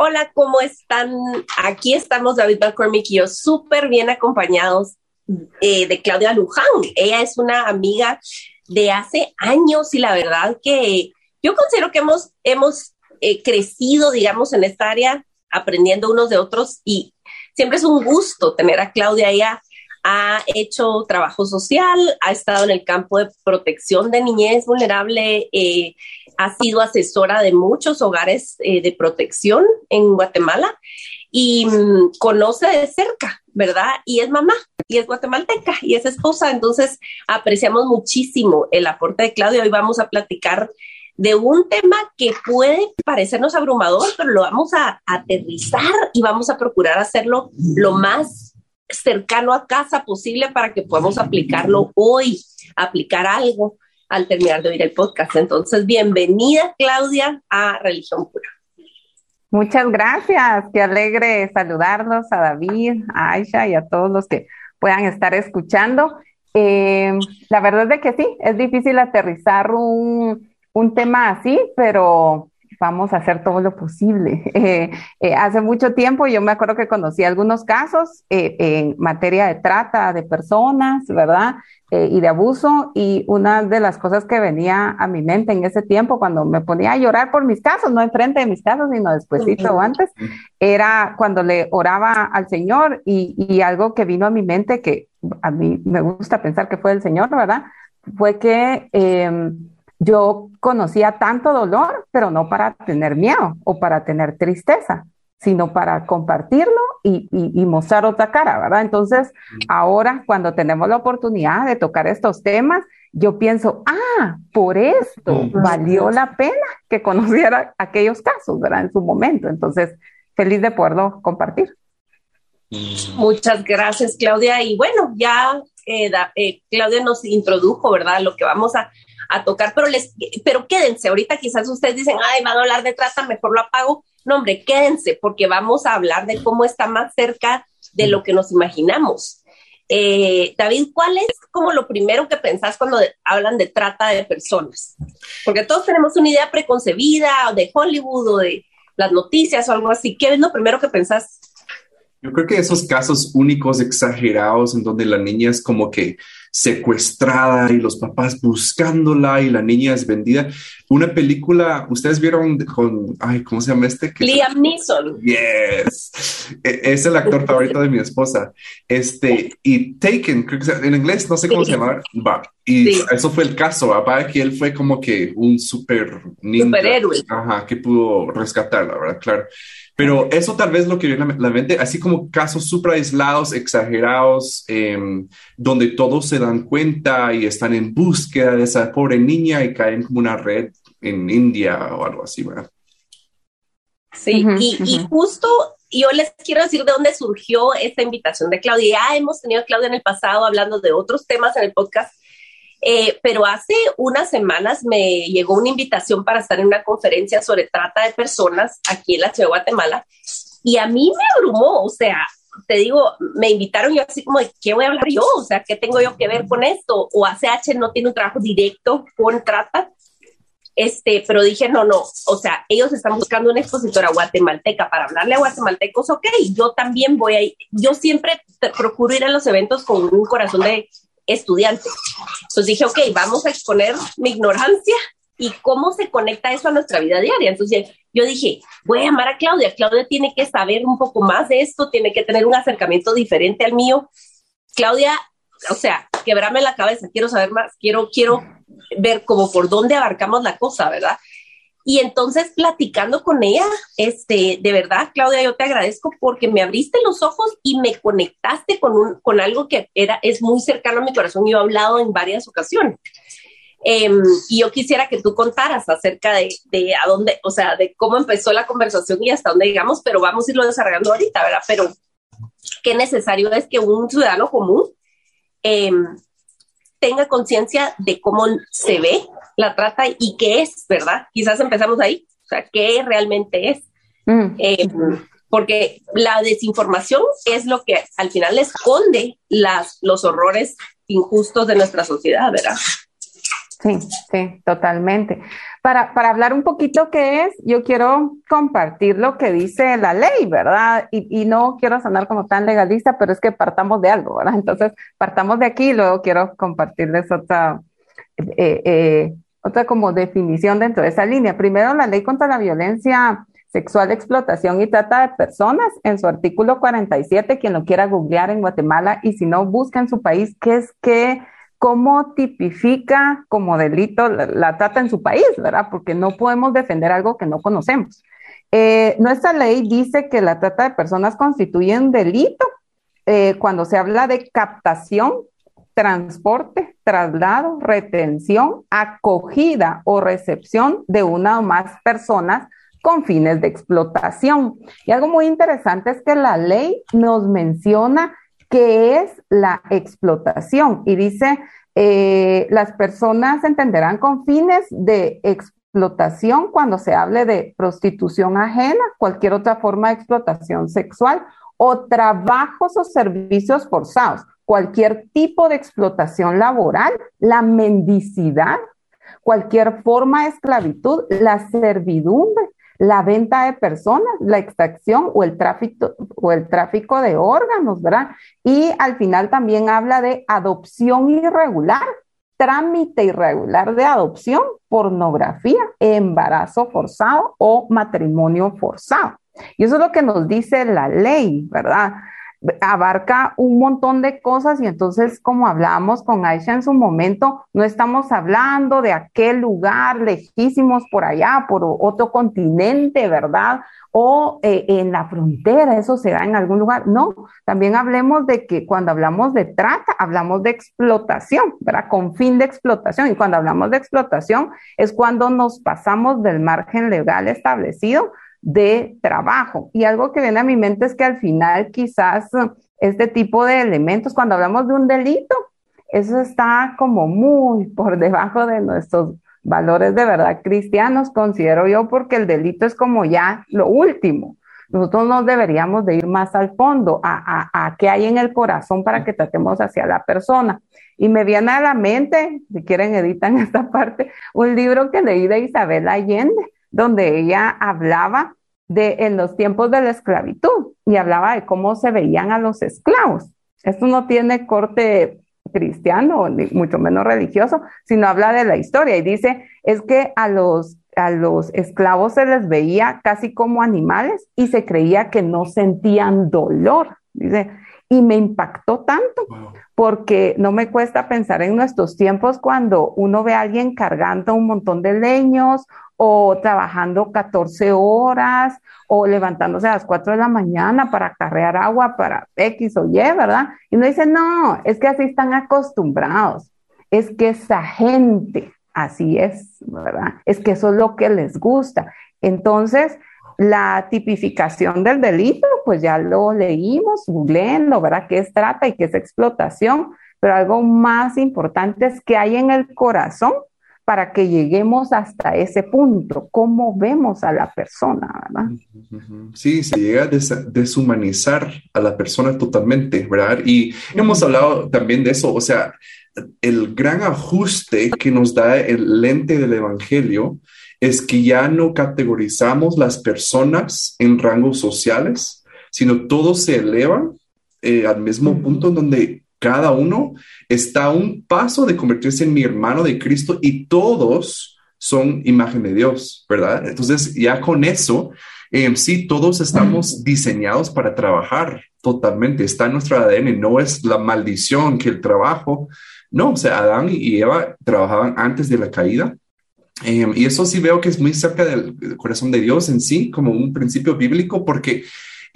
Hola, ¿cómo están? Aquí estamos David McCormick y yo súper bien acompañados eh, de Claudia Luján. Ella es una amiga de hace años y la verdad que yo considero que hemos, hemos eh, crecido, digamos, en esta área aprendiendo unos de otros y siempre es un gusto tener a Claudia. Ella ha hecho trabajo social, ha estado en el campo de protección de niñez vulnerable, eh, ha sido asesora de muchos hogares eh, de protección en Guatemala y mm, conoce de cerca, ¿verdad? Y es mamá, y es guatemalteca, y es esposa. Entonces, apreciamos muchísimo el aporte de Claudia. Hoy vamos a platicar de un tema que puede parecernos abrumador, pero lo vamos a aterrizar y vamos a procurar hacerlo lo más cercano a casa posible para que podamos aplicarlo hoy, aplicar algo al terminar de oír el podcast. Entonces, bienvenida Claudia a Religión Pura. Muchas gracias, qué alegre saludarlos a David, a Aisha y a todos los que puedan estar escuchando. Eh, la verdad es que sí, es difícil aterrizar un, un tema así, pero vamos a hacer todo lo posible. Eh, eh, hace mucho tiempo yo me acuerdo que conocí algunos casos eh, en materia de trata de personas, ¿verdad? y de abuso. Y una de las cosas que venía a mi mente en ese tiempo, cuando me ponía a llorar por mis casos, no enfrente de mis casos, sino despuésito o antes, era cuando le oraba al Señor y, y algo que vino a mi mente que a mí me gusta pensar que fue el Señor, ¿verdad? Fue que em, yo conocía tanto dolor, pero no para tener miedo o para tener tristeza, sino para compartirlo y, mostrar otra cara, ¿verdad? Entonces, ahora cuando tenemos la oportunidad de tocar estos temas, yo pienso, ah, por esto valió la pena que conociera aquellos casos, ¿verdad? En su momento. Entonces, feliz de poderlo compartir. Muchas gracias, Claudia. Y bueno, ya eh, eh, Claudia nos introdujo, ¿verdad? Lo que vamos a a tocar, pero, les, pero quédense, ahorita quizás ustedes dicen, ay, van a hablar de trata, mejor lo apago. No, hombre, quédense, porque vamos a hablar de cómo está más cerca de lo que nos imaginamos. Eh, David, ¿cuál es como lo primero que pensás cuando hablan de trata de personas? Porque todos tenemos una idea preconcebida de Hollywood o de las noticias o algo así. ¿Qué es lo primero que pensás? Yo creo que esos casos únicos, exagerados, en donde la niña es como que secuestrada y los papás buscándola y la niña es vendida. Una película, ustedes vieron con, ay, ¿cómo se llama este? Liam Neeson. Yes. E, es el actor favorito de mi esposa. Este, y Taken, creo que en inglés, no sé cómo se llama. Va. Y eso fue el caso, papá, que él fue como que un super Superhéroe. Ajá, que pudo rescatarla, ¿verdad? Claro. Pero eso tal vez lo que viene a la mente, así como casos súper aislados, exagerados, em, donde todos se dan cuenta y están en búsqueda de esa pobre niña y caen como una red en India o algo así, ¿verdad? Sí, y, justo yo les quiero decir de dónde surgió esta invitación de Claudia. Ya hemos tenido a Claudia en el pasado hablando de otros temas en el podcast, eh, pero hace unas semanas me llegó una invitación para estar en una conferencia sobre trata de personas aquí en la ciudad de Guatemala y a mí me abrumó, o sea, te digo, me invitaron yo así como de, ¿qué voy a hablar yo? O sea, ¿qué tengo yo que ver con esto? O ACH no tiene un trabajo directo con trata. Este, pero dije, no, no, o sea, ellos están buscando una expositora guatemalteca para hablarle a guatemaltecos, ok, yo también voy a ir, yo siempre procuro ir a los eventos con un corazón de estudiante. Entonces dije, ok, vamos a exponer mi ignorancia y cómo se conecta eso a nuestra vida diaria. Entonces yo dije, voy a llamar a Claudia. Claudia tiene que saber un poco más de esto, tiene que tener un acercamiento diferente al mío. Claudia, o sea, quebrame la cabeza, quiero saber más, quiero, quiero ver como por dónde abarcamos la cosa, ¿verdad? Y entonces platicando con ella, este, de verdad, Claudia, yo te agradezco porque me abriste los ojos y me conectaste con, un, con algo que era, es muy cercano a mi corazón y he hablado en varias ocasiones. Em, y yo quisiera que tú contaras acerca de, de, a dónde, o sea, de cómo empezó la conversación y hasta dónde llegamos, pero vamos a irlo desarrollando ahorita, ¿verdad? Pero qué necesario es que un ciudadano común em, tenga conciencia de cómo se ve la trata y qué es, ¿verdad? Quizás empezamos ahí, o sea, qué realmente es. Mm. Em, porque la desinformación es lo que al final esconde las, los horrores injustos de nuestra sociedad, ¿verdad? Sí, sí, totalmente. Para, para hablar un poquito qué es, yo quiero compartir lo que dice la ley, ¿verdad? Y, y, no quiero sonar como tan legalista, pero es que partamos de algo, ¿verdad? Entonces, partamos de aquí y luego quiero compartirles otra, eh, eh, otra como definición dentro de esa línea. Primero, la ley contra la violencia sexual, explotación y trata de personas en su artículo 47, quien lo quiera googlear en Guatemala y si no, busca en su país qué es que, cómo tipifica como delito la, trata en su país, ¿verdad? Porque no podemos defender algo que no conocemos. Eh, nuestra ley dice que la trata de personas constituye un delito eh, cuando se habla de captación, transporte, traslado, retención, acogida o recepción de una o más personas con fines de explotación. Y algo muy interesante es que la ley nos menciona qué es la explotación y dice, eh, las personas entenderán con fines de explotación cuando se hable de prostitución ajena, cualquier otra forma de explotación sexual o trabajos o servicios forzados, cualquier tipo de explotación laboral, la mendicidad, cualquier forma de esclavitud, la servidumbre, la venta de personas, la extracción o el tráfico o el tráfico de órganos, ¿verdad? Y al final también habla de adopción irregular, trámite irregular de adopción, pornografía, embarazo forzado o matrimonio forzado. Y eso es lo que nos dice la ley, ¿verdad? Abarca un montón de cosas y entonces, como hablábamos con Aisha en su momento, no estamos hablando de aquel lugar lejísimos por allá, por otro continente, ¿verdad? O eh, en la frontera, eso se da en algún lugar. No, también hablemos de que cuando hablamos de trata, hablamos de explotación, ¿verdad? Con fin de explotación. Y cuando hablamos de explotación es cuando nos pasamos del margen legal establecido de trabajo. Y algo que viene a mi mente es que al final quizás este tipo de elementos, cuando hablamos de un delito, eso está como muy por debajo de nuestros valores de verdad cristianos, considero yo, porque el delito es como ya lo último. Nosotros no deberíamos de ir más al fondo, a, a, a qué hay en el corazón para que tratemos hacia la persona. Y me viene a la mente, si quieren editan esta parte, un libro que leí de Isabel Allende, donde ella hablaba de en los tiempos de la esclavitud y hablaba de cómo se veían a los esclavos. Esto no tiene corte cristiano, ni mucho menos religioso, sino habla de la historia y dice, es que a los, a los esclavos se les veía casi como animales y se creía que no sentían dolor. Dice, y me impactó tanto porque no me cuesta pensar en nuestros tiempos cuando uno ve a alguien cargando un montón de leños o trabajando 14 horas o levantándose a las 4 de la mañana para carrear agua para X o Y, ¿verdad? Y uno dice, no, es que así están acostumbrados, es que esa gente así es, ¿verdad? Es que eso es lo que les gusta. Entonces, la tipificación del delito, pues ya lo leímos, googleenlo, ¿verdad? ¿Qué es trata y qué es explotación? Pero algo más importante es que hay en el corazón para que lleguemos hasta ese punto, cómo vemos a la persona, ¿verdad? Sí, se llega a deshumanizar a la persona totalmente, ¿verdad? Y hemos hablado también de eso, o sea, el gran ajuste que nos da el lente del Evangelio es que ya no categorizamos las personas en rangos sociales, sino todos se elevan eh, al mismo punto en donde cada uno está a un paso de convertirse en mi hermano de Cristo y todos son imagen de Dios, ¿verdad? Entonces ya con eso, eh, sí, todos estamos diseñados para trabajar totalmente, está en nuestro ADN, no es la maldición que el trabajo, no, o sea, Adán y Eva trabajaban antes de la caída. Eh, y eso sí veo que es muy cerca del corazón de Dios en sí, como un principio bíblico, porque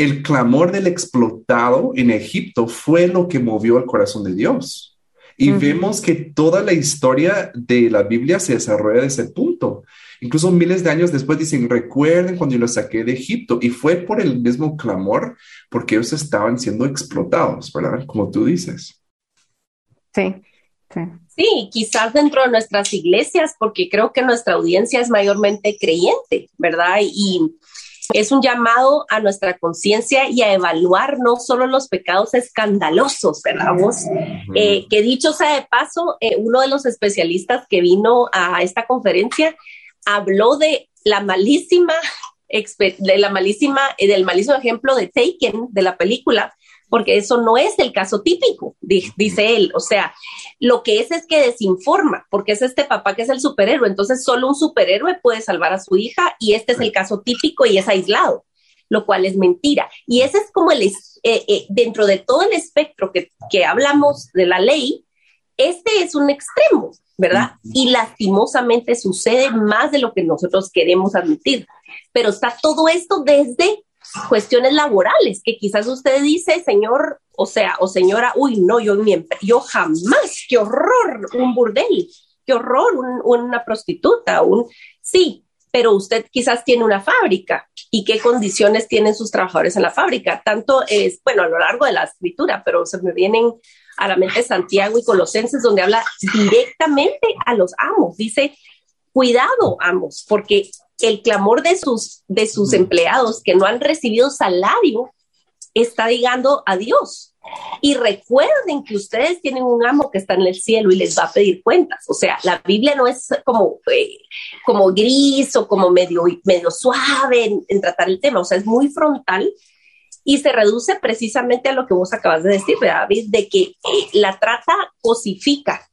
el clamor del explotado en Egipto fue lo que movió el corazón de Dios. Y vemos que toda la historia de la Biblia se desarrolla de ese punto. Incluso miles de años después dicen, recuerden cuando yo los saqué de Egipto. Y fue por el mismo clamor, porque ellos estaban siendo explotados, ¿verdad? Como tú dices. Sí, sí. Sí, quizás dentro de nuestras iglesias, porque creo que nuestra audiencia es mayormente creyente, ¿verdad? Y es un llamado a nuestra conciencia y a evaluar no solo los pecados escandalosos, ¿verdad? Eh, que dicho sea de paso, eh, uno de los especialistas que vino a esta conferencia habló de la malísima, de la malísima, eh, del malísimo ejemplo de Taken, de la película, porque eso no es el caso típico, dice él. O sea, lo que es es que desinforma, porque es este papá que es el superhéroe. Entonces, solo un superhéroe puede salvar a su hija y este es el caso típico y es aislado, lo cual es mentira. Y ese es como el, eh, eh, dentro de todo el espectro que, que hablamos de la ley, este es un extremo, ¿verdad? Y lastimosamente sucede más de lo que nosotros queremos admitir. Pero está todo esto desde cuestiones laborales, que quizás usted dice, señor, o sea, o señora, uy, no, yo, yo jamás, qué horror, un burdel, qué horror, una prostituta, un, sí, pero usted quizás tiene una fábrica y qué condiciones tienen sus trabajadores en la fábrica. Tanto es, bueno, a lo largo de la escritura, pero se me vienen a la mente Santiago y Colosenses, donde habla directamente a los amos. Dice, cuidado, amos, porque el clamor de sus, de sus empleados que no han recibido salario está digando a Dios. Y recuerden que ustedes tienen un amo que está en el cielo y les va a pedir cuentas. O sea, la Biblia no es como, eh, como gris o como medio, medio suave en, en, tratar el tema. O sea, es muy frontal y se reduce precisamente a lo que vos acabas de decir, David, de que eh, la trata cosifica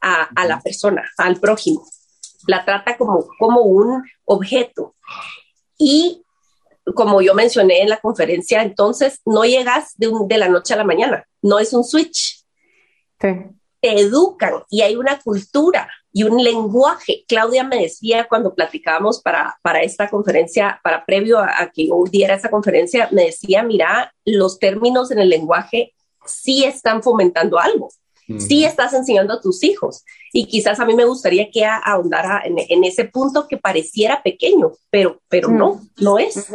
a, a la persona, al prójimo la trata como, como un objeto. Y como yo mencioné en la conferencia, entonces no llegas de, de la noche a la mañana, no es un switch. Te educan y hay una cultura y un lenguaje. Claudia me decía cuando platicábamos para, para esta conferencia, para previo a, a que yo diera esa conferencia, me decía, mira, los términos en el lenguaje sí están fomentando algo sí estás enseñando a tus hijos. Y quizás a mí me gustaría que ahondara en, ese punto que pareciera pequeño, pero, pero no, no es.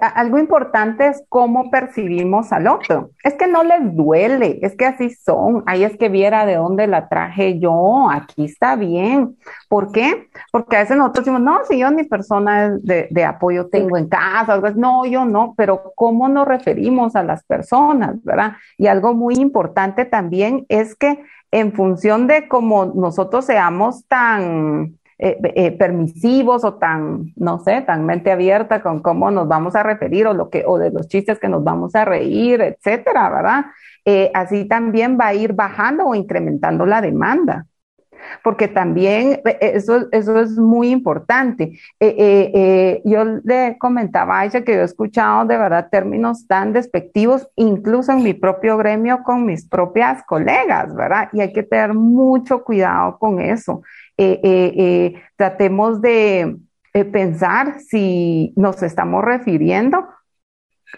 Algo importante es cómo percibimos al otro. Es que no les duele, es que así son. Ahí es que viera de dónde la traje yo, aquí está bien. ¿Por qué? Porque a veces nosotros decimos, no, si yo ni persona de, de apoyo tengo en casa, no, yo no, pero ¿cómo nos referimos a las personas, verdad? Y algo muy importante también es que en función de cómo nosotros seamos tan eh, eh, permisivos o tan, no sé, tan mente abierta con cómo nos vamos a referir o lo que, o de los chistes que nos vamos a reír, etcétera, ¿verdad? Eh, así también va a ir bajando o incrementando la demanda porque también eh, eso, eso es muy importante. Eh, eh, yo le comentaba a ella que yo he escuchado de verdad términos tan despectivos, incluso en mi propio gremio con mis propias colegas, ¿verdad? Y hay que tener mucho cuidado con eso. tratemos de pensar si nos estamos refiriendo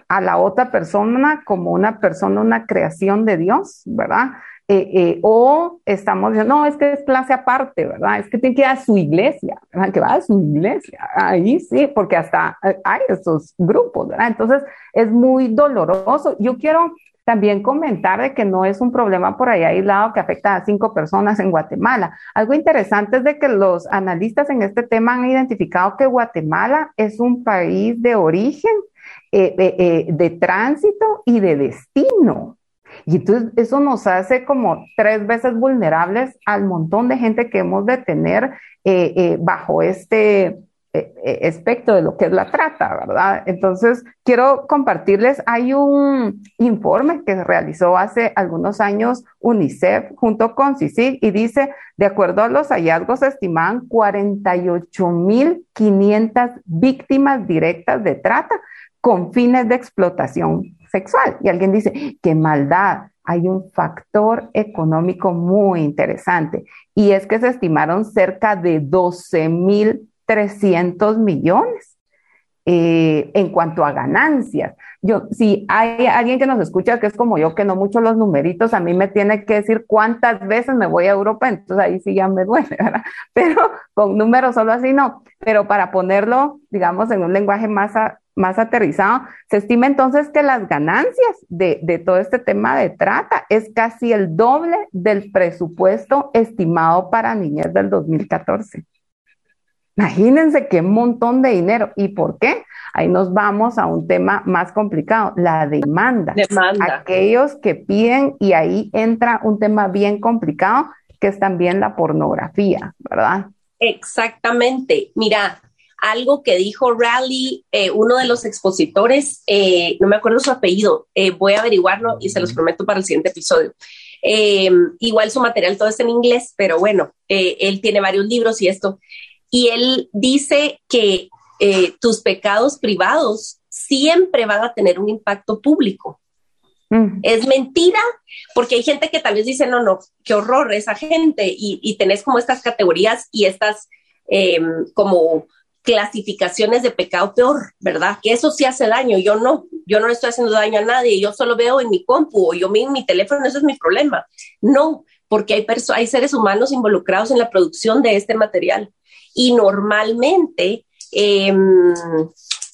a la otra persona como una persona, una creación de Dios, ¿verdad? Eh, eh, o estamos diciendo, no, es que es clase aparte, ¿verdad? Es que tiene que ir a su iglesia, ¿verdad? Que va a su iglesia. Ahí sí, porque hasta eh, hay esos grupos, ¿verdad? Entonces es muy doloroso. Yo quiero también comentar de que no es un problema por ahí aislado que afecta a cinco personas en Guatemala. Algo interesante es de que los analistas en este tema han identificado que Guatemala es un país de origen, de tránsito y de destino. Y entonces eso nos hace como tres veces vulnerables al montón de gente que hemos de tener eh, eh, bajo este eh, aspecto de lo que es la trata, ¿verdad? Entonces, quiero compartirles, hay un informe que se realizó hace algunos años UNICEF junto con CICIG y dice, de acuerdo a los hallazgos, se estiman 48.500 víctimas directas de trata con fines de explotación sexual. Y alguien dice, qué maldad. Hay un factor económico muy interesante y es que se estimaron cerca de 12.300 millones eh, en cuanto a ganancias. Yo, si hay alguien que nos escucha que es como yo, que no mucho los numeritos, a mí me tiene que decir cuántas veces me voy a Europa, entonces ahí sí ya me duele, ¿verdad? Pero con números solo así no. Pero para ponerlo, digamos, en un lenguaje más, más aterrizado, se estima entonces que las ganancias de, de todo este tema de trata es casi el doble del presupuesto estimado para niñez del 2014. Imagínense qué montón de dinero. ¿Y por qué? Ahí nos vamos a un tema más complicado, la demanda. Demanda. Aquellos que piden y ahí entra un tema bien complicado, que es también la pornografía, ¿verdad? Exactamente. Mira, algo que dijo Rally, eh, uno de los expositores, eh, no me acuerdo su apellido, eh, voy a averiguarlo y se los prometo para el siguiente episodio. igual su material todo es en inglés, pero bueno, él tiene varios libros y esto y él dice que eh, tus pecados privados siempre van a tener un impacto público. Mm. Es mentira, porque hay gente que tal vez dice, no, no, qué horror esa gente, y, tenés como estas categorías y estas em, como clasificaciones de pecado peor, ¿verdad? Que eso sí hace daño, yo no, yo no le estoy haciendo daño a nadie, yo solo veo en mi compu o yo en mi teléfono, eso es mi problema. No, porque hay, hay seres humanos involucrados en la producción de este material y normalmente em,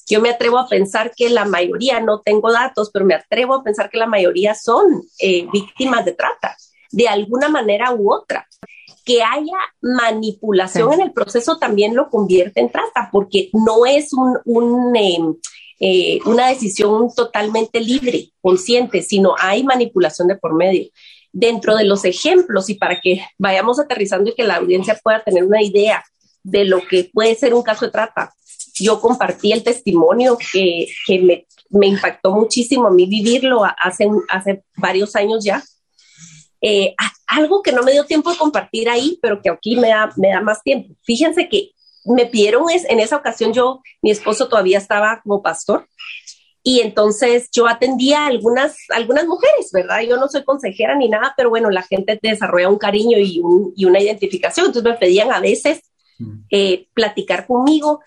yo me atrevo a pensar que la mayoría, no tengo datos, pero me atrevo a pensar que la mayoría son eh, víctimas de trata, de alguna manera u otra. Que haya manipulación en el proceso también lo convierte en trata, porque no es un, em, eh, una decisión totalmente libre, consciente, sino hay manipulación de por medio. Dentro de los ejemplos y para que vayamos aterrizando y que la audiencia pueda tener una idea de lo que puede ser un caso de trata. Yo compartí el testimonio que, me, impactó muchísimo a mí vivirlo hace, hace varios años ya. Eh, algo que no me dio tiempo de compartir ahí, pero que aquí me da, me da más tiempo. Fíjense que me pidieron es, en esa ocasión yo, mi esposo todavía estaba como pastor y entonces yo atendía a algunas, algunas mujeres, ¿verdad? Yo no soy consejera ni nada, pero bueno, la gente desarrolla un cariño y, y una identificación, entonces me pedían a veces eh, platicar conmigo.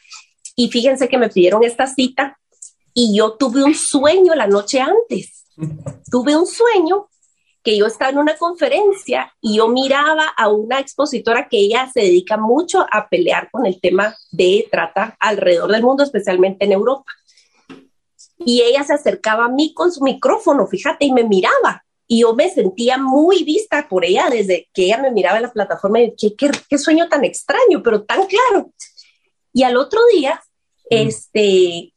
Y fíjense que me pidieron esta cita y yo tuve un sueño la noche antes. tuve un sueño que yo estaba en una conferencia y yo miraba a una expositora que ella se dedica mucho a pelear con el tema de trata alrededor del mundo, especialmente en Europa. Y ella se acercaba a mí con su micrófono, fíjate, y me miraba y yo me sentía muy vista por ella desde que ella me miraba en la plataforma y qué, qué, sueño tan extraño, pero tan claro. Y al otro día, este,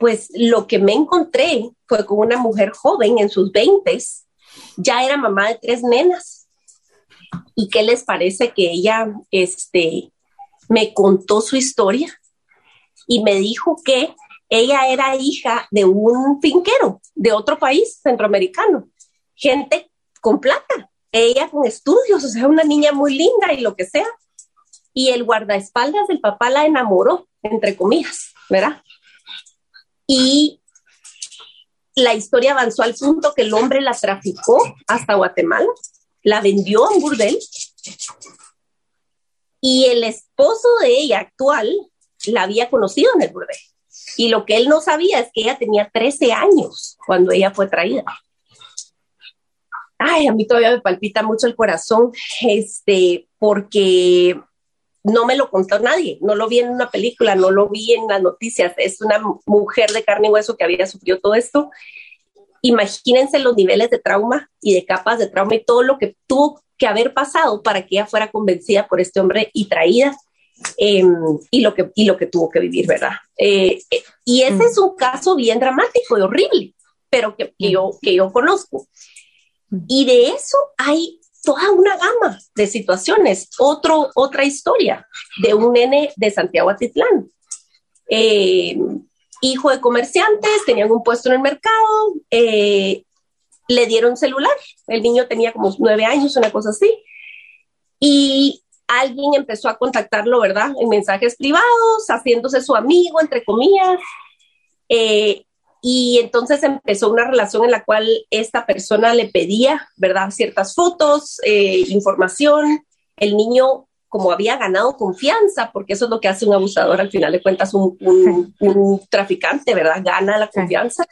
pues lo que me encontré fue con una mujer joven en sus veintes, ya era mamá de tres nenas. ¿Y qué les parece que ella, este, me contó su historia y me dijo que ella era hija de un finquero de otro país centroamericano gente con plata, ella con estudios, o sea, una niña muy linda y lo que sea. Y el guardaespaldas del papá la enamoró, entre comillas, ¿verdad? Y la historia avanzó al punto que el hombre la traficó hasta Guatemala, la vendió a un burdel y el esposo de ella actual la había conocido en el burdel. Y lo que él no sabía es que ella tenía 13 años cuando ella fue traída ay, a mí todavía me palpita mucho el corazón, este, porque no me lo contó nadie, no lo vi en una película, no lo vi en las noticias, es una mujer de carne y hueso que había sufrido todo esto. Imagínense los niveles de trauma y de capas de trauma y todo lo que tuvo que haber pasado para que ella fuera convencida por este hombre y traída em, y, lo que, y lo que tuvo que vivir, ¿verdad? Eh, eh, y ese mm. es un caso bien dramático y horrible, pero que, que, yo, que yo conozco. Y de eso hay toda una gama de situaciones. Otro, otra historia de un nene de Santiago Atitlán. Eh, hijo de comerciantes, tenían un puesto en el mercado, eh, le dieron celular. El niño tenía como nueve años, una cosa así. Y alguien empezó a contactarlo, ¿verdad? En mensajes privados, haciéndose su amigo, entre comillas. Eh, y entonces empezó una relación en la cual esta persona le pedía, ¿verdad?, ciertas fotos, eh, información. El niño como había ganado confianza, porque eso es lo que hace un abusador al final de cuentas, un, un, traficante, ¿verdad? Gana la confianza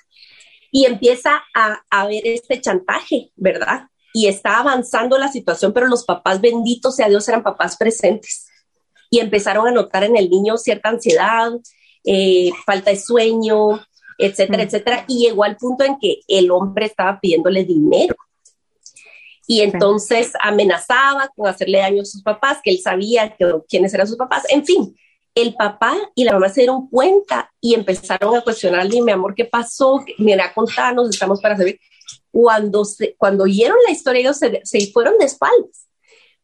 y empieza a, a ver este chantaje, ¿verdad? Y está avanzando la situación, pero los papás, benditos sea Dios, eran papás presentes y empezaron a notar en el niño cierta ansiedad, eh, falta de sueño, etcétera, etcétera, y llegó al punto en que el hombre estaba pidiéndole dinero. Y entonces amenazaba con hacerle daño a sus papás, que él sabía que, quiénes eran sus papás. En fin, el papá y la mamá se dieron cuenta y empezaron a cuestionarle, mi amor, ¿qué pasó? Mira, contanos, estamos para saber. Cuando, se, cuando oyeron la historia, ellos se, se fueron de espaldas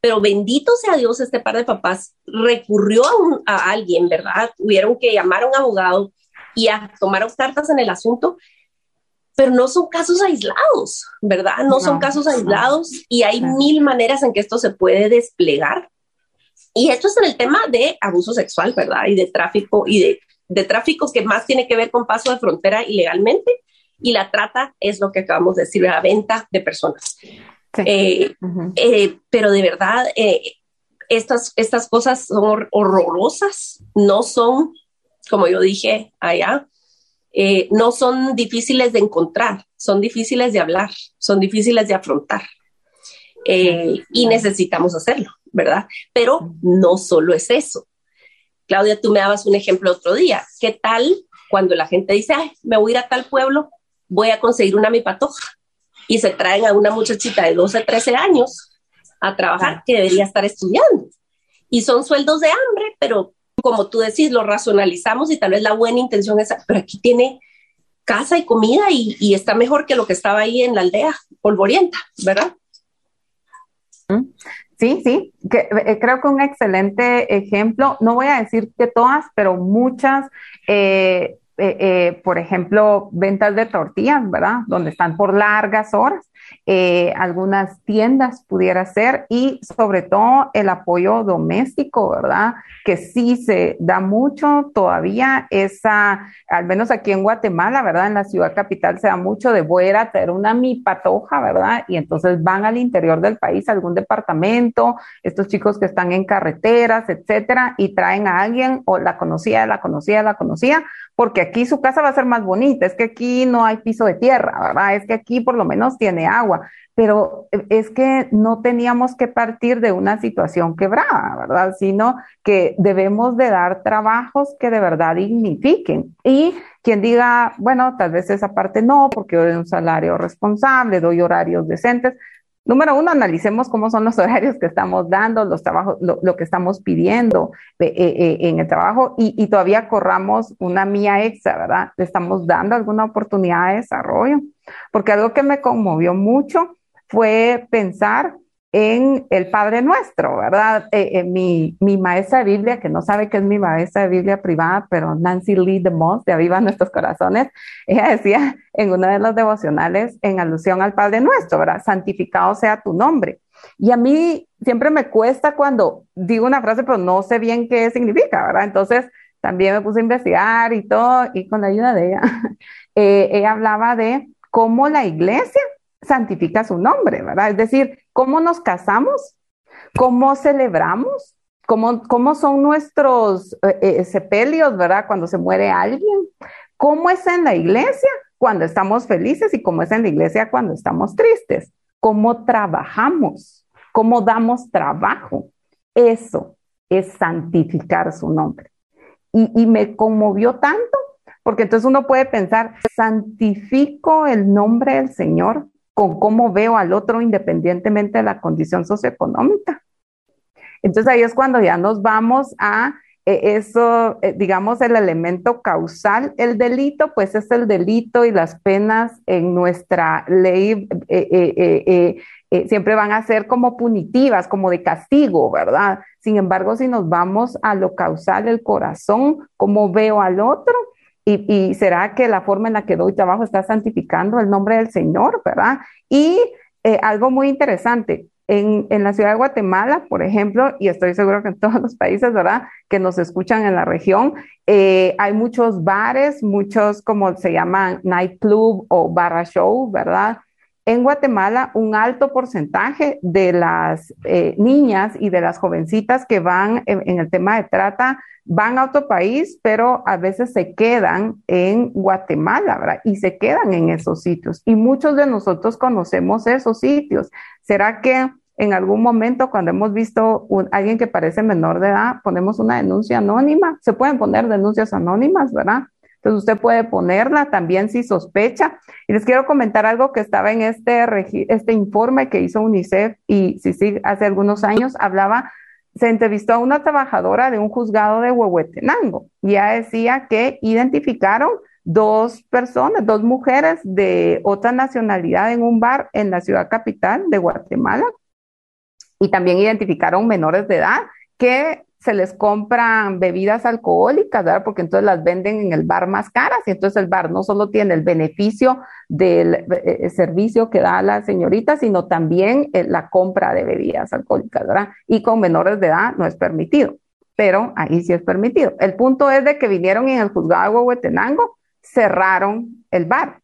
pero bendito sea Dios, este par de papás recurrió a, alguien, ¿verdad? Tuvieron que llamar a un abogado y a, tomaron cartas en el asunto, pero no son casos aislados, ¿verdad? No, son casos aislados y hay mil maneras en que esto se puede desplegar. Y esto es en el tema de abuso sexual, ¿verdad? Y de tráfico, y de, de tráfico que más tiene que ver con paso de frontera ilegalmente, y la trata es lo que acabamos de decir, la venta de personas. Eh, eh, pero de verdad, eh, estas, estas cosas son horrorosas, no son, como yo dije allá, no son difíciles de encontrar, son difíciles de hablar, son difíciles de afrontar. y necesitamos hacerlo, ¿verdad? Pero no solo es eso. Claudia, tú me dabas un ejemplo otro día. ¿Qué tal cuando la gente dice, Ay, me voy a ir a tal pueblo, voy a conseguir una mi patoja? y se traen a una muchachita de 12, 13 años a trabajar que debería estar estudiando. Y son sueldos de hambre, pero como tú decís, lo racionalizamos y tal vez la buena intención es, pero aquí tiene casa y comida y, está mejor que lo que estaba ahí en la aldea polvorienta, ¿verdad? Sí, sí, eh, creo que un excelente ejemplo, no voy a decir que todas, pero muchas eh, eh, por ejemplo, ventas de tortillas, ¿verdad? Donde están por largas horas. Eh, algunas tiendas pudiera ser y sobre todo el apoyo doméstico, ¿verdad? Que sí se da mucho todavía esa, al menos aquí en Guatemala, ¿verdad? En la ciudad capital se da mucho de voy a tener una mi patoja, ¿verdad? Y entonces van al interior del país, a algún departamento, estos chicos que están en carreteras, etcétera, y traen a alguien o la conocía, la conocía, la conocía, porque aquí su casa va a ser más bonita, es que aquí no hay piso de tierra, ¿verdad? Es que aquí por lo menos tiene agua, pero es que no teníamos que partir de una situación quebrada, ¿verdad? Sino que debemos de dar trabajos que de verdad dignifiquen. Y quien diga, bueno, tal vez esa parte no, porque doy un salario responsable, doy horarios decentes, Número uno, analicemos cómo son los horarios que estamos dando, los trabajos, lo, que estamos pidiendo eh, eh, en el trabajo y, todavía corramos una mía extra, ¿verdad? Estamos dando alguna oportunidad de desarrollo. Porque algo que me conmovió mucho fue pensar en el Padre Nuestro, ¿verdad? Eh, eh, mi, mi, maestra de Biblia, que no sabe que es mi maestra de Biblia privada, pero Nancy Lee de Moss, de Aviva Nuestros Corazones, ella decía en uno de los devocionales, en alusión al Padre Nuestro, ¿verdad? Santificado sea tu nombre. Y a mí siempre me cuesta cuando digo una frase, pero no sé bien qué significa, ¿verdad? Entonces también me puse a investigar y todo, y con la ayuda de ella, eh, ella hablaba de cómo la iglesia santifica su nombre, ¿verdad? Es decir, cómo nos casamos, cómo celebramos, cómo, cómo son nuestros eh, eh, sepelios, ¿verdad? Cuando se muere alguien, cómo es en la iglesia cuando estamos felices y cómo es en la iglesia cuando estamos tristes, cómo trabajamos, cómo damos trabajo. Eso es santificar su nombre. Y, y me conmovió tanto porque entonces uno puede pensar, santifico el nombre del Señor con cómo veo al otro independientemente de la condición socioeconómica. Entonces ahí es cuando ya nos vamos a eh, eso, eh, digamos, el elemento causal. El delito, pues es el delito y las penas en nuestra ley eh, siempre van a ser como punitivas, como de castigo, ¿verdad? Sin embargo, si nos vamos a lo causal, el corazón, cómo veo al otro, y, será que la forma en la que doy trabajo está santificando el nombre del Señor, ¿verdad? Y eh, algo muy interesante, en, en, la ciudad de Guatemala, por ejemplo, y estoy seguro que en todos los países, ¿verdad? Que nos escuchan en la región, eh, hay muchos bares, muchos como se llaman nightclub o barra show, ¿verdad? En Guatemala un alto porcentaje de las eh, niñas y de las jovencitas que van en, el tema de trata van a otro país, pero a veces se quedan en Guatemala, ¿verdad? Y se quedan en esos sitios. Y muchos de nosotros conocemos esos sitios. ¿Será que en algún momento cuando hemos visto a alguien que parece menor de edad, ponemos una denuncia anónima? Se pueden poner denuncias anónimas, ¿verdad? Entonces usted puede ponerla también si sospecha. Y les quiero comentar algo que estaba en este, este informe que hizo UNICEF y sí, hace algunos años hablaba, se entrevistó a una trabajadora de un juzgado de Huehuetenango y ella decía que identificaron dos personas, dos mujeres de otra nacionalidad en un bar en la ciudad capital de Guatemala y también identificaron menores de edad que se les compran bebidas alcohólicas, ¿verdad? Porque entonces las venden en el bar más caras y entonces el bar no solo tiene el beneficio del eh, eh, servicio que da la señorita, sino también eh, la compra de bebidas alcohólicas, ¿verdad? Y con menores de edad no es permitido, pero ahí sí es permitido. El punto es de que vinieron en el juzgado de Huehuetenango, cerraron el bar.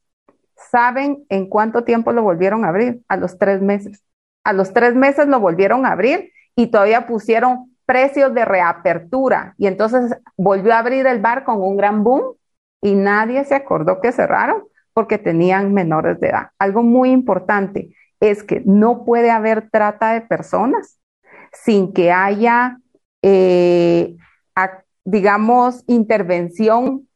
¿Saben en cuánto tiempo lo volvieron a abrir? A los tres meses. A los tres meses lo volvieron a abrir y todavía pusieron precios de reapertura y entonces volvió a abrir el bar con un gran boom y nadie se acordó que cerraron porque tenían menores de edad. Algo muy importante es que no puede haber trata de personas sin que haya, eh, digamos, intervención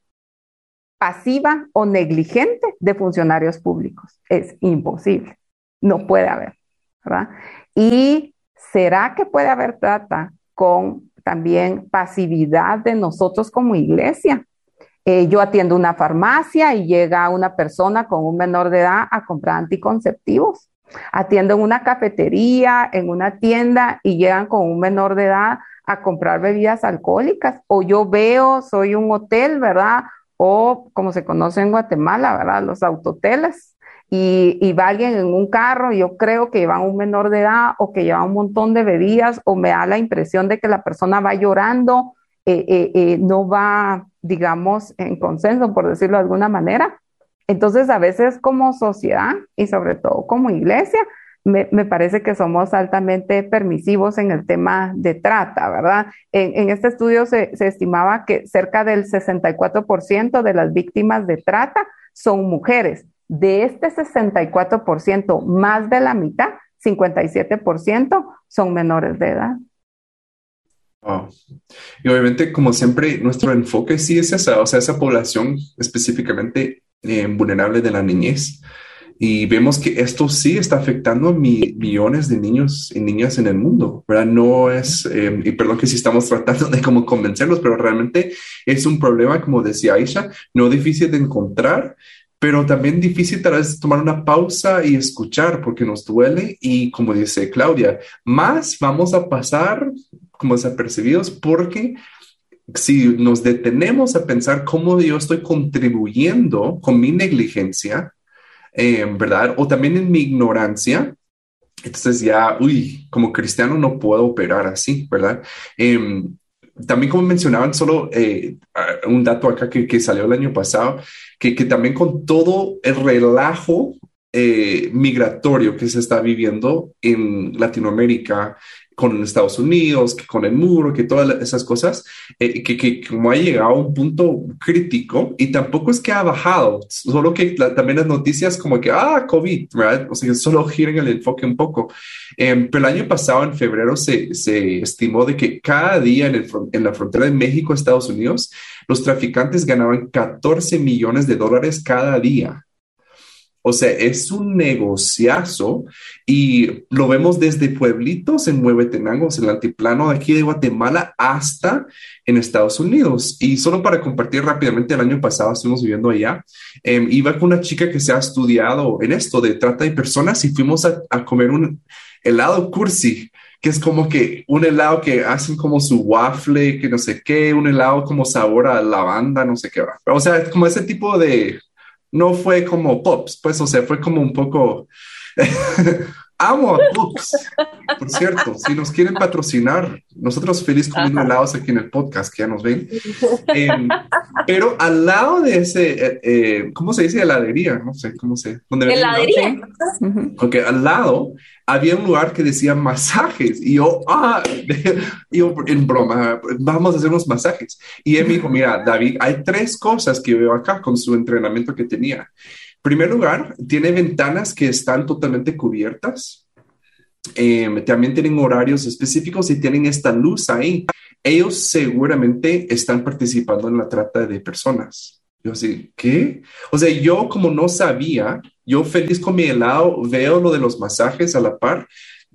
pasiva o negligente de funcionarios públicos. Es imposible. No puede haber, ¿verdad? Y ¿será que puede haber trata con también pasividad de nosotros como iglesia. Eh, yo atiendo una farmacia y llega una persona con un menor de edad a comprar anticonceptivos. Atiendo en una cafetería, en una tienda y llegan con un menor de edad a comprar bebidas alcohólicas. O yo veo, soy un hotel, ¿verdad? O como se conoce en Guatemala, ¿verdad? Los autoteles y, va alguien en un carro, yo creo que lleva un menor de edad o que lleva un montón de bebidas o me da la impresión de que la persona va llorando, eh, eh, eh, no va, digamos, en consenso, por decirlo de alguna manera. Entonces, a veces como sociedad y sobre todo como iglesia, me, parece que somos altamente permisivos en el tema de trata, ¿verdad? En, este estudio se, se, estimaba que cerca del 64% de las víctimas de trata son mujeres. De este 64%, más de la mitad, 57%, son menores de edad. Y obviamente, como siempre, nuestro enfoque sí es esa, o sea, esa población específicamente eh, vulnerable de la niñez. Y vemos que esto sí está afectando a millones de niños y niñas en el mundo, ¿verdad? No es, eh, y perdón que sí estamos tratando de como convencerlos, pero realmente es un problema, como decía Aisha, no difícil de encontrar, pero también difícil tal vez tomar una pausa y escuchar porque nos duele y como dice Claudia, más vamos a pasar como desapercibidos porque si nos detenemos a pensar cómo yo estoy contribuyendo con mi negligencia, eh, ¿verdad? O también en mi ignorancia, entonces ya, uy, como cristiano no puedo operar así, ¿verdad? Em, también como mencionaban, solo eh, un dato acá que, que, salió el año pasado, que, que también con todo el relajo eh, migratorio que se está viviendo en Latinoamérica, con Estados Unidos, que con el muro, que todas esas cosas, eh, que, que, como ha llegado a un punto crítico y tampoco es que ha bajado, solo que también las noticias como que, ah, COVID, ¿verdad? O sea, solo giran el enfoque un poco. Em, pero el año pasado, en febrero, se, se estimó de que cada día en, el, en la frontera de México, Estados Unidos, los traficantes ganaban 14 millones de dólares cada día. O sea, es un negociazo y lo vemos desde pueblitos en Muevetenango, en el altiplano de aquí de Guatemala, hasta en Estados Unidos. Y solo para compartir rápidamente, el año pasado estuvimos viviendo allá. Em, iba con una chica que se ha estudiado en esto de trata de personas y fuimos a, comer un helado cursi que es como que un helado que hacen como su waffle, que no sé qué, un helado como sabor a lavanda, no sé qué. O sea, como ese tipo de, no fue como pops, pues, o sea, fue como un poco, Amo a Books. Por cierto, si nos quieren patrocinar, nosotros feliz comiendo helados aquí en el podcast, que ya nos ven. Em, pero al lado de ese, eh, eh, ¿cómo se dice? Heladería, no sé cómo se. Heladería. Ok, al lado había un lugar que decía masajes y yo, ah, yo en broma, vamos a hacer unos masajes. Y él me dijo, mira, David, hay tres cosas que veo acá con su entrenamiento que tenía primer lugar, tiene ventanas que están totalmente cubiertas. Em, también tienen horarios específicos y tienen esta luz ahí. Ellos seguramente están participando en la trata de personas. Yo así, ¿qué? O sea, yo como no sabía, yo feliz con mi helado, veo lo de los masajes a la par,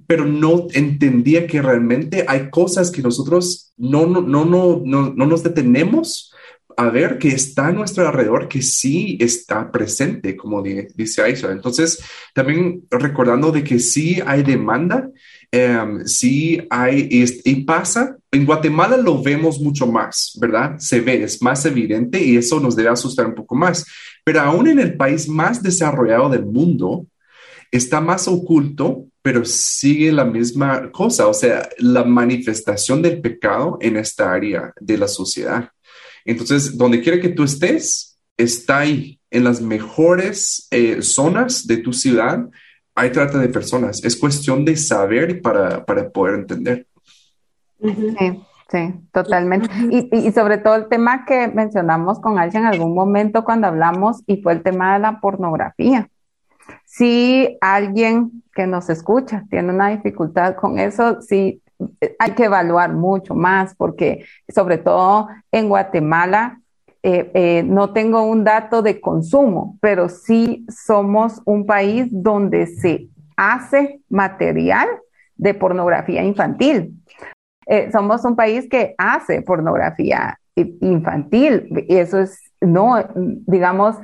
pero no entendía que realmente hay cosas que nosotros no, no, no, no, no, no nos detenemos a ver que está a nuestro alrededor, que sí está presente, como dice Aisha. Entonces, también recordando de que sí hay demanda, em, sí hay, y, pasa, en Guatemala lo vemos mucho más, ¿verdad? Se ve, es más evidente y eso nos debe asustar un poco más. Pero aún en el país más desarrollado del mundo, está más oculto, pero sigue la misma cosa, o sea, la manifestación del pecado en esta área de la sociedad. Entonces, donde quiera que tú estés, está ahí, en las mejores eh, zonas de tu ciudad, hay trata de personas. Es cuestión de saber para, para poder entender. Sí, sí, totalmente. Y, y, sobre todo el tema que mencionamos con alguien en algún momento cuando hablamos y fue el tema de la pornografía. Si alguien que nos escucha tiene una dificultad con eso, sí hay que evaluar mucho más porque sobre todo en Guatemala eh, eh, no tengo un dato de consumo, pero sí somos un país donde se hace material de pornografía infantil. Eh, somos un país que hace pornografía infantil y eso es no, digamos,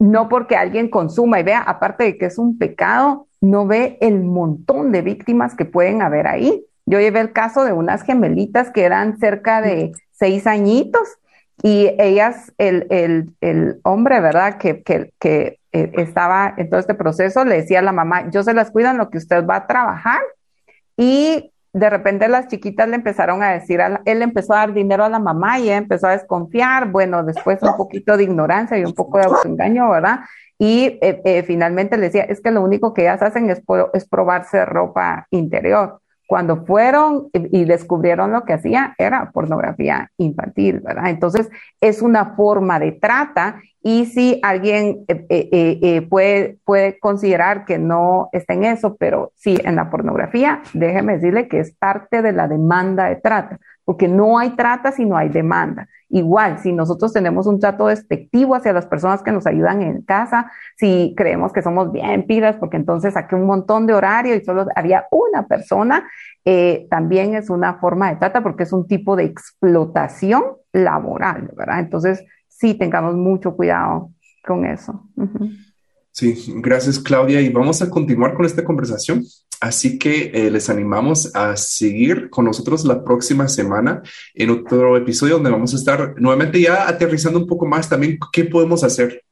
no porque alguien consuma y vea, aparte de que es un pecado, no ve el montón de víctimas que pueden haber ahí. Yo llevé el caso de unas gemelitas que eran cerca de seis añitos y ellas, el, el, el hombre, ¿verdad? Que, que, que eh, estaba en todo este proceso, le decía a la mamá, yo se las cuido en lo que usted va a trabajar. Y de repente las chiquitas le empezaron a decir, a él empezó a dar dinero a la mamá y ella empezó a desconfiar, bueno, después un poquito de ignorancia y un poco de autoengaño, ¿verdad? Y eh, eh, finalmente le decía, es que lo único que ellas hacen es, es probarse ropa interior. Cuando fueron y descubrieron lo que hacía, era pornografía infantil, ¿verdad? Entonces, es una forma de trata y si alguien eh, puede, puede considerar que no está en eso, pero sí en la pornografía, déjeme decirle que es parte de la demanda de trata, porque no hay trata si no hay demanda. Igual, si nosotros tenemos un trato despectivo hacia las personas que nos ayudan en casa, si creemos que somos bien pilas, porque entonces saqué un montón de horario y solo había una persona, eh, también es una forma de trata porque es un tipo de explotación laboral, ¿verdad? Entonces, sí, tengamos mucho cuidado con eso. Sí, gracias Claudia y vamos a continuar con esta conversación. Así que eh, les animamos a seguir con nosotros la próxima semana en otro episodio donde vamos a estar nuevamente ya aterrizando un poco más también qué podemos hacer,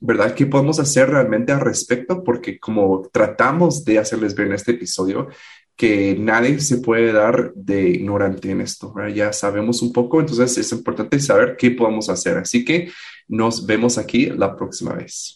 ¿verdad? ¿Qué podemos hacer realmente al respecto? Porque como tratamos de hacerles ver en este episodio, que nadie se puede dar de ignorante en esto, ¿verdad? Ya sabemos un poco, entonces es importante saber qué podemos hacer. Así que nos vemos aquí la próxima vez.